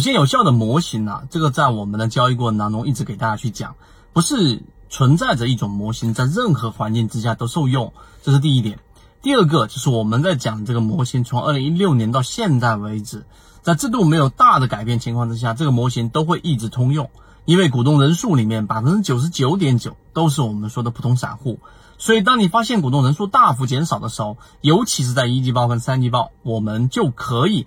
首先有效的模型呢，这个在我们的交易过程当中一直给大家去讲，不是存在着一种模型在任何环境之下都受用，这是第一点。第二个就是我们在讲这个模型，从二零一六年到现在为止，在制度没有大的改变情况之下，这个模型都会一直通用，因为股东人数里面百分之九十九点九都是我们说的普通散户，所以当你发现股东人数大幅减少的时候，尤其是在一季报跟三季报，我们就可以。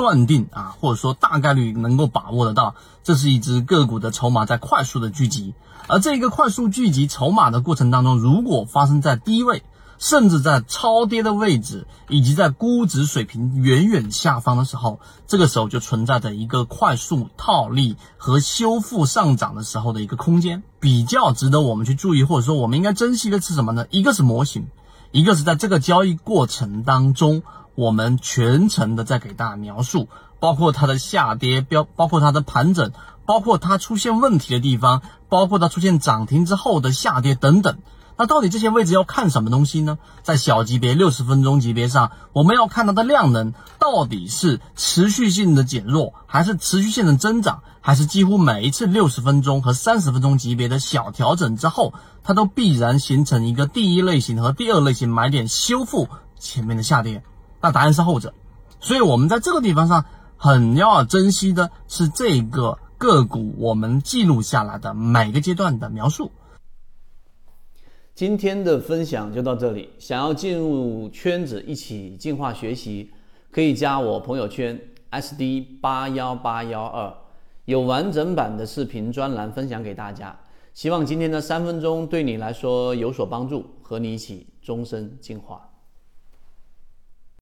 断定啊，或者说大概率能够把握得到，这是一只个股的筹码在快速的聚集，而这个快速聚集筹码的过程当中，如果发生在低位，甚至在超跌的位置，以及在估值水平远远下方的时候，这个时候就存在着一个快速套利和修复上涨的时候的一个空间，比较值得我们去注意，或者说我们应该珍惜的是什么呢？一个是模型，一个是在这个交易过程当中。我们全程的在给大家描述，包括它的下跌标，包括它的盘整，包括它出现问题的地方，包括它出现涨停之后的下跌等等。那到底这些位置要看什么东西呢？在小级别六十分钟级别上，我们要看它的量能到底是持续性的减弱，还是持续性的增长，还是几乎每一次六十分钟和三十分钟级别的小调整之后，它都必然形成一个第一类型和第二类型买点修复前面的下跌。那答案是后者，所以我们在这个地方上很要珍惜的是这个个股我们记录下来的每个阶段的描述。今天的分享就到这里，想要进入圈子一起进化学习，可以加我朋友圈 SD 八幺八幺二，有完整版的视频专栏分享给大家。希望今天的三分钟对你来说有所帮助，和你一起终身进化。